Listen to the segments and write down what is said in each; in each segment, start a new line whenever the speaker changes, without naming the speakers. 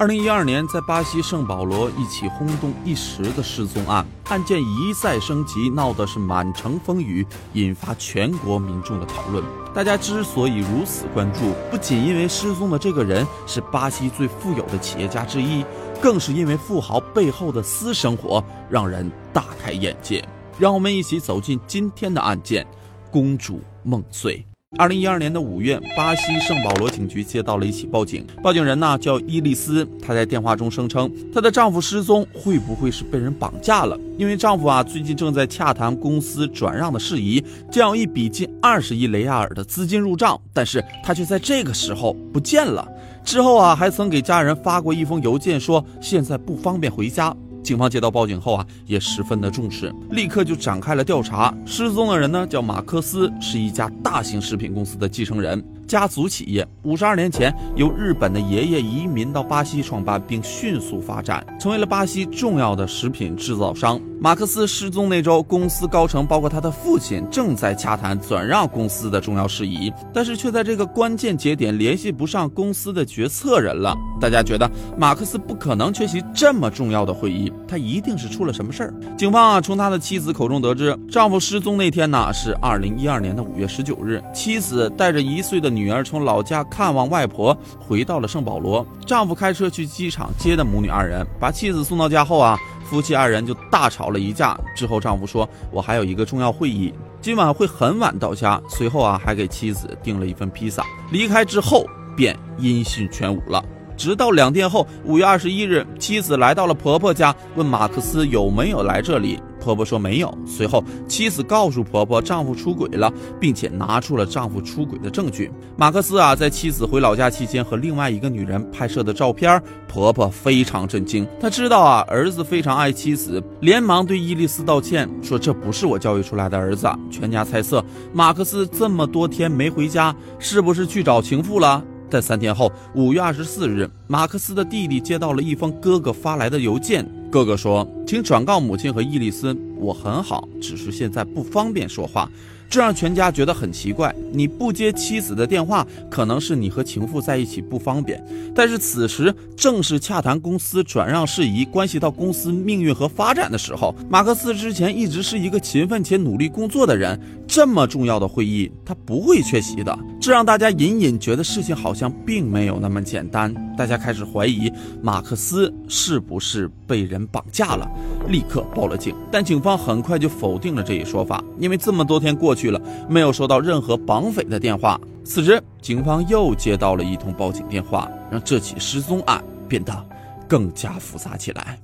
二零一二年，在巴西圣保罗一起轰动一时的失踪案，案件一再升级，闹得是满城风雨，引发全国民众的讨论。大家之所以如此关注，不仅因为失踪的这个人是巴西最富有的企业家之一，更是因为富豪背后的私生活让人大开眼界。让我们一起走进今天的案件——公主梦碎。二零一二年的五月，巴西圣保罗警局接到了一起报警。报警人呢叫伊丽丝，她在电话中声称她的丈夫失踪，会不会是被人绑架了？因为丈夫啊最近正在洽谈公司转让的事宜，将有一笔近二十亿雷亚尔的资金入账，但是他却在这个时候不见了。之后啊还曾给家人发过一封邮件，说现在不方便回家。警方接到报警后啊，也十分的重视，立刻就展开了调查。失踪的人呢，叫马克思，是一家大型食品公司的继承人。家族企业五十二年前由日本的爷爷移民到巴西创办，并迅速发展，成为了巴西重要的食品制造商。马克思失踪那周，公司高层包括他的父亲正在洽谈转让公司的重要事宜，但是却在这个关键节点联系不上公司的决策人了。大家觉得马克思不可能缺席这么重要的会议，他一定是出了什么事儿。警方啊，从他的妻子口中得知，丈夫失踪那天呢是二零一二年的五月十九日，妻子带着一岁的女。儿从老家看望外婆，回到了圣保罗。丈夫开车去机场接的母女二人，把妻子送到家后啊，夫妻二人就大吵了一架。之后丈夫说：“我还有一个重要会议，今晚会很晚到家。”随后啊，还给妻子订了一份披萨。离开之后便音信全无了。直到两天后，五月二十一日，妻子来到了婆婆家，问马克思有没有来这里。婆婆说没有。随后，妻子告诉婆婆丈夫出轨了，并且拿出了丈夫出轨的证据。马克思啊，在妻子回老家期间和另外一个女人拍摄的照片，婆婆非常震惊。她知道啊，儿子非常爱妻子，连忙对伊丽丝道歉，说这不是我教育出来的儿子。全家猜测，马克思这么多天没回家，是不是去找情妇了？在三天后，五月二十四日，马克思的弟弟接到了一封哥哥发来的邮件。哥哥说：“请转告母亲和伊丽丝，我很好，只是现在不方便说话。”这让全家觉得很奇怪。你不接妻子的电话，可能是你和情妇在一起不方便。但是此时正是洽谈公司转让事宜，关系到公司命运和发展的时候。马克思之前一直是一个勤奋且努力工作的人，这么重要的会议他不会缺席的。这让大家隐隐觉得事情好像并没有那么简单。大家开始怀疑马克思是不是被人绑架了，立刻报了警。但警方很快就否定了这一说法，因为这么多天过去。去了，没有收到任何绑匪的电话。此时，警方又接到了一通报警电话，让这起失踪案变得更加复杂起来。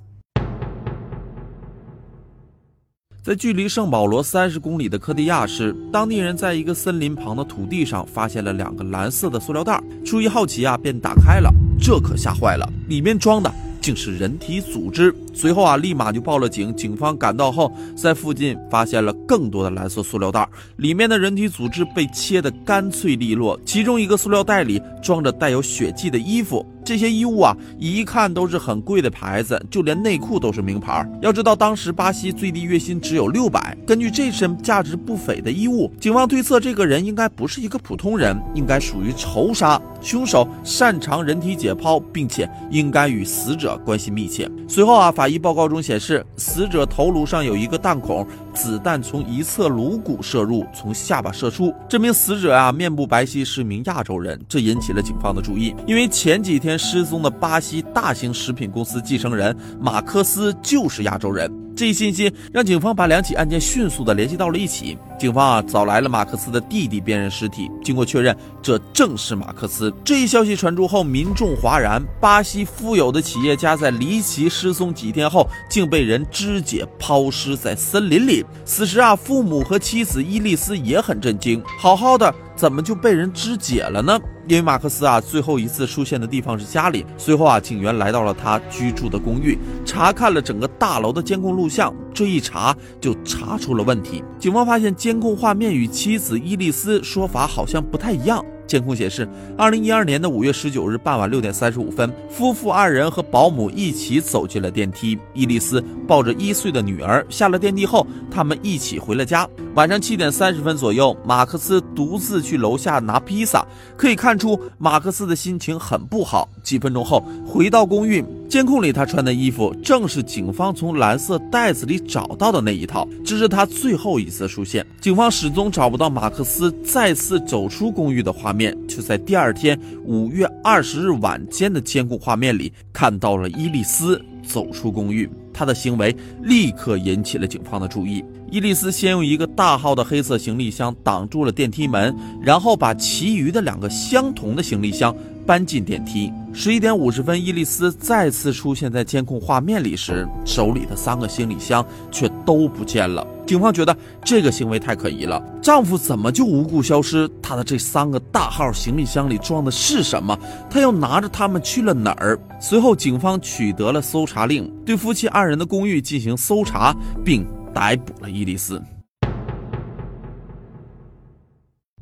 在距离圣保罗三十公里的科迪亚市，当地人在一个森林旁的土地上发现了两个蓝色的塑料袋，出于好奇啊，便打开了。这可吓坏了，里面装的竟是人体组织。随后啊，立马就报了警。警方赶到后，在附近发现了更多的蓝色塑料袋，里面的人体组织被切得干脆利落。其中一个塑料袋里装着带有血迹的衣服，这些衣物啊，一看都是很贵的牌子，就连内裤都是名牌。要知道，当时巴西最低月薪只有六百。根据这身价值不菲的衣物，警方推测这个人应该不是一个普通人，应该属于仇杀。凶手擅长人体解剖，并且应该与死者关系密切。随后啊，法。法医报告中显示，死者头颅上有一个弹孔，子弹从一侧颅骨射入，从下巴射出。这名死者啊，面部白皙，是名亚洲人，这引起了警方的注意，因为前几天失踪的巴西大型食品公司继承人马克思就是亚洲人。这一信息让警方把两起案件迅速的联系到了一起。警方啊找来了马克思的弟弟辨认尸体，经过确认，这正是马克思。这一消息传出后，民众哗然。巴西富有的企业家在离奇失踪几天后，竟被人肢解抛尸在森林里。此时啊，父母和妻子伊丽丝也很震惊，好好的怎么就被人肢解了呢？因为马克思啊，最后一次出现的地方是家里。随后啊，警员来到了他居住的公寓，查看了整个大楼的监控录像。这一查就查出了问题。警方发现监控画面与妻子伊丽丝说法好像不太一样。监控显示，二零一二年的五月十九日傍晚六点三十五分，夫妇二人和保姆一起走进了电梯。伊丽丝抱着一岁的女儿下了电梯后，他们一起回了家。晚上七点三十分左右，马克思独自去楼下拿披萨，可以看出马克思的心情很不好。几分钟后，回到公寓，监控里他穿的衣服正是警方从蓝色袋子里找到的那一套，这是他最后一次出现。警方始终找不到马克思再次走出公寓的画面，却在第二天五月二十日晚间的监控画面里看到了伊丽丝走出公寓。他的行为立刻引起了警方的注意。伊丽丝先用一个大号的黑色行李箱挡住了电梯门，然后把其余的两个相同的行李箱搬进电梯。十一点五十分，伊丽丝再次出现在监控画面里时，手里的三个行李箱却都不见了。警方觉得这个行为太可疑了，丈夫怎么就无故消失？他的这三个大号行李箱里装的是什么？他又拿着它们去了哪儿？随后，警方取得了搜查令，对夫妻二人的公寓进行搜查，并逮捕了伊丽丝。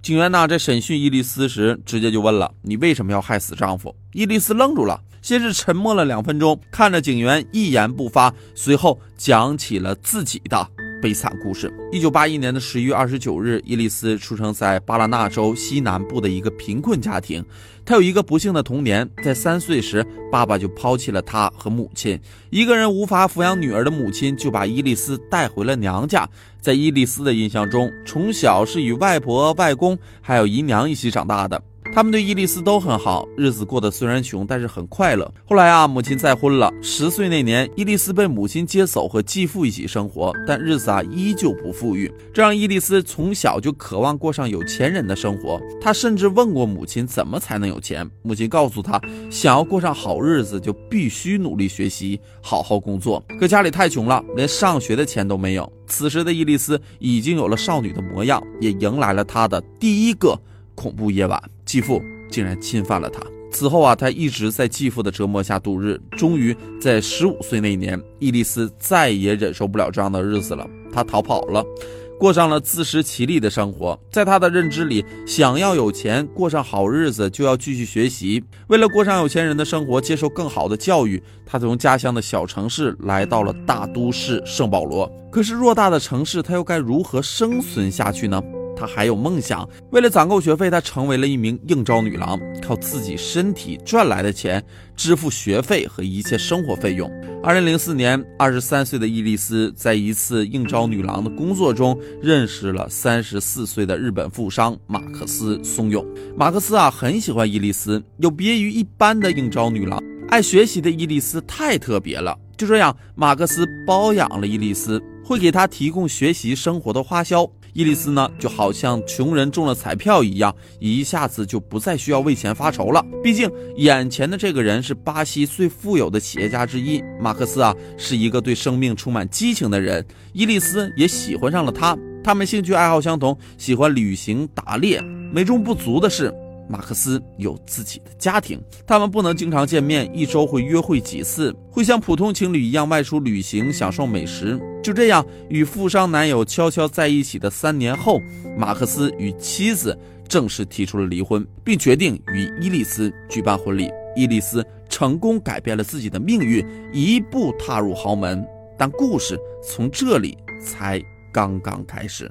警员呢，在审讯伊丽丝时，直接就问了：“你为什么要害死丈夫？”伊丽丝愣住了，先是沉默了两分钟，看着警员一言不发，随后讲起了自己的。悲惨故事。一九八一年的十一月二十九日，伊丽丝出生在巴拉那州西南部的一个贫困家庭。她有一个不幸的童年，在三岁时，爸爸就抛弃了她和母亲。一个人无法抚养女儿的母亲，就把伊丽丝带回了娘家。在伊丽丝的印象中，从小是与外婆、外公还有姨娘一起长大的。他们对伊丽丝都很好，日子过得虽然穷，但是很快乐。后来啊，母亲再婚了。十岁那年，伊丽丝被母亲接走，和继父一起生活，但日子啊依旧不富裕，这让伊丽丝从小就渴望过上有钱人的生活。她甚至问过母亲怎么才能有钱，母亲告诉她，想要过上好日子，就必须努力学习，好好工作。可家里太穷了，连上学的钱都没有。此时的伊丽丝已经有了少女的模样，也迎来了她的第一个。恐怖夜晚，继父竟然侵犯了他。此后啊，他一直在继父的折磨下度日。终于在十五岁那一年，伊丽丝再也忍受不了这样的日子了，她逃跑了，过上了自食其力的生活。在她的认知里，想要有钱，过上好日子，就要继续学习。为了过上有钱人的生活，接受更好的教育，她从家乡的小城市来到了大都市圣保罗。可是偌大的城市，她又该如何生存下去呢？还有梦想，为了攒够学费，她成为了一名应招女郎，靠自己身体赚来的钱支付学费和一切生活费用。二零零四年，二十三岁的伊丽丝在一次应招女郎的工作中认识了三十四岁的日本富商马克思松永。马克思啊，很喜欢伊丽丝，有别于一般的应招女郎，爱学习的伊丽丝太特别了。就这样，马克思包养了伊丽丝，会给她提供学习生活的花销。伊利斯呢，就好像穷人中了彩票一样，一下子就不再需要为钱发愁了。毕竟，眼前的这个人是巴西最富有的企业家之一。马克思啊，是一个对生命充满激情的人。伊利斯也喜欢上了他，他们兴趣爱好相同，喜欢旅行、打猎。美中不足的是。马克思有自己的家庭，他们不能经常见面，一周会约会几次，会像普通情侣一样外出旅行，享受美食。就这样，与富商男友悄悄在一起的三年后，马克思与妻子正式提出了离婚，并决定与伊丽丝举办婚礼。伊丽丝成功改变了自己的命运，一步踏入豪门。但故事从这里才刚刚开始。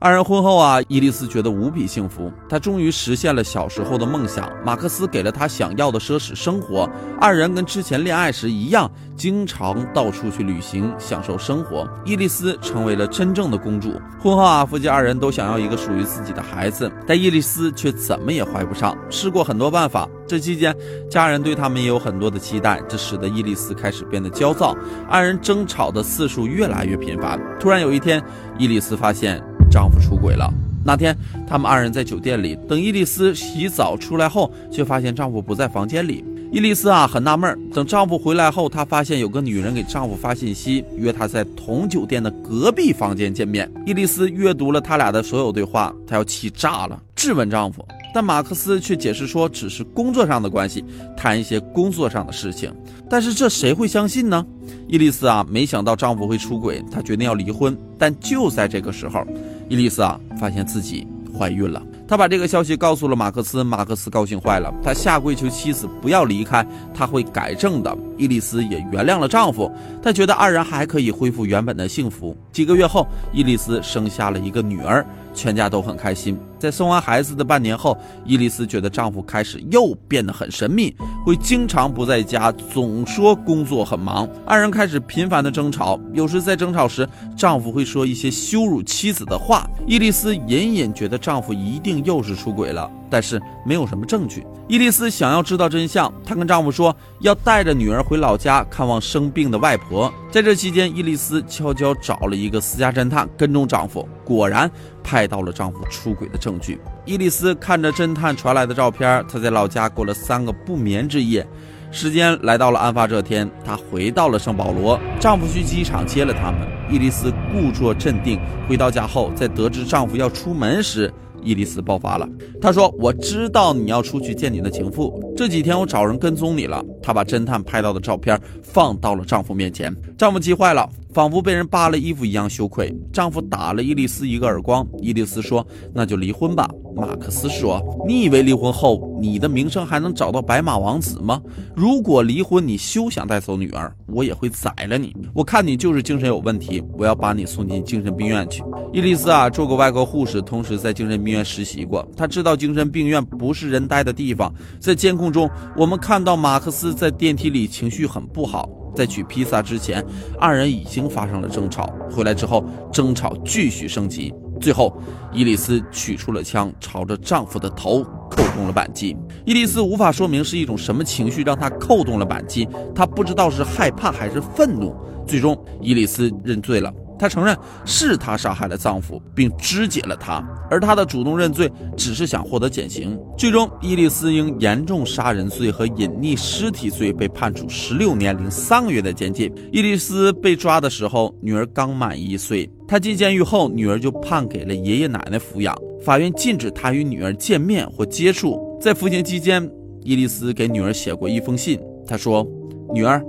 二人婚后啊，伊丽丝觉得无比幸福，她终于实现了小时候的梦想。马克思给了她想要的奢侈生活，二人跟之前恋爱时一样，经常到处去旅行，享受生活。伊丽丝成为了真正的公主。婚后啊，夫妻二人都想要一个属于自己的孩子，但伊丽丝却怎么也怀不上。试过很多办法，这期间家人对他们也有很多的期待，这使得伊丽丝开始变得焦躁，二人争吵的次数越来越频繁。突然有一天，伊丽丝发现。丈夫出轨了。那天，他们二人在酒店里等伊丽丝洗澡出来后，却发现丈夫不在房间里。伊丽丝啊，很纳闷。等丈夫回来后，她发现有个女人给丈夫发信息，约她在同酒店的隔壁房间见面。伊丽丝阅读了他俩的所有对话，她要气炸了，质问丈夫。但马克思却解释说，只是工作上的关系，谈一些工作上的事情。但是这谁会相信呢？伊丽丝啊，没想到丈夫会出轨，她决定要离婚。但就在这个时候，伊丽丝啊，发现自己怀孕了。她把这个消息告诉了马克思，马克思高兴坏了，他下跪求妻子不要离开，他会改正的。伊丽丝也原谅了丈夫，她觉得二人还可以恢复原本的幸福。几个月后，伊丽丝生下了一个女儿，全家都很开心。在送完孩子的半年后，伊丽丝觉得丈夫开始又变得很神秘，会经常不在家，总说工作很忙。二人开始频繁的争吵，有时在争吵时，丈夫会说一些羞辱妻子的话。伊丽丝隐隐觉得丈夫一定又是出轨了。但是没有什么证据。伊丽丝想要知道真相，她跟丈夫说要带着女儿回老家看望生病的外婆。在这期间，伊丽丝悄悄找了一个私家侦探跟踪丈夫，果然拍到了丈夫出轨的证证据。伊丽丝看着侦探传来的照片，她在老家过了三个不眠之夜。时间来到了案发这天，她回到了圣保罗，丈夫去机场接了他们。伊丽丝故作镇定，回到家后，在得知丈夫要出门时。伊丽丝爆发了，她说：“我知道你要出去见你的情妇，这几天我找人跟踪你了。”她把侦探拍到的照片放到了丈夫面前，丈夫急坏了，仿佛被人扒了衣服一样羞愧。丈夫打了伊丽丝一个耳光，伊丽丝说：“那就离婚吧。”马克思说：“你以为离婚后你的名声还能找到白马王子吗？如果离婚，你休想带走女儿，我也会宰了你。我看你就是精神有问题，我要把你送进精神病院去。”伊丽丝啊，做过外科护士，同时在精神病院实习过，她知道精神病院不是人待的地方。在监控中，我们看到马克思在电梯里情绪很不好。在取披萨之前，二人已经发生了争吵。回来之后，争吵继续升级。最后，伊丽丝取出了枪，朝着丈夫的头扣动了扳机。伊丽丝无法说明是一种什么情绪让她扣动了扳机，她不知道是害怕还是愤怒。最终，伊丽丝认罪了。她承认是她杀害了丈夫，并肢解了他，而她的主动认罪只是想获得减刑。最终，伊丽丝因严重杀人罪和隐匿尸体罪被判处十六年零三个月的监禁。伊丽丝被抓的时候，女儿刚满一岁。她进监狱后，女儿就判给了爷爷奶奶抚养。法院禁止她与女儿见面或接触。在服刑期间，伊丽丝给女儿写过一封信，她说：“女儿，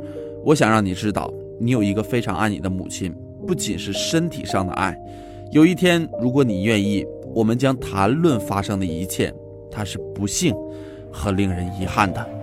我想让你知道，你有一个非常爱你的母亲。”不仅是身体上的爱，有一天，如果你愿意，我们将谈论发生的一切。它是不幸和令人遗憾的。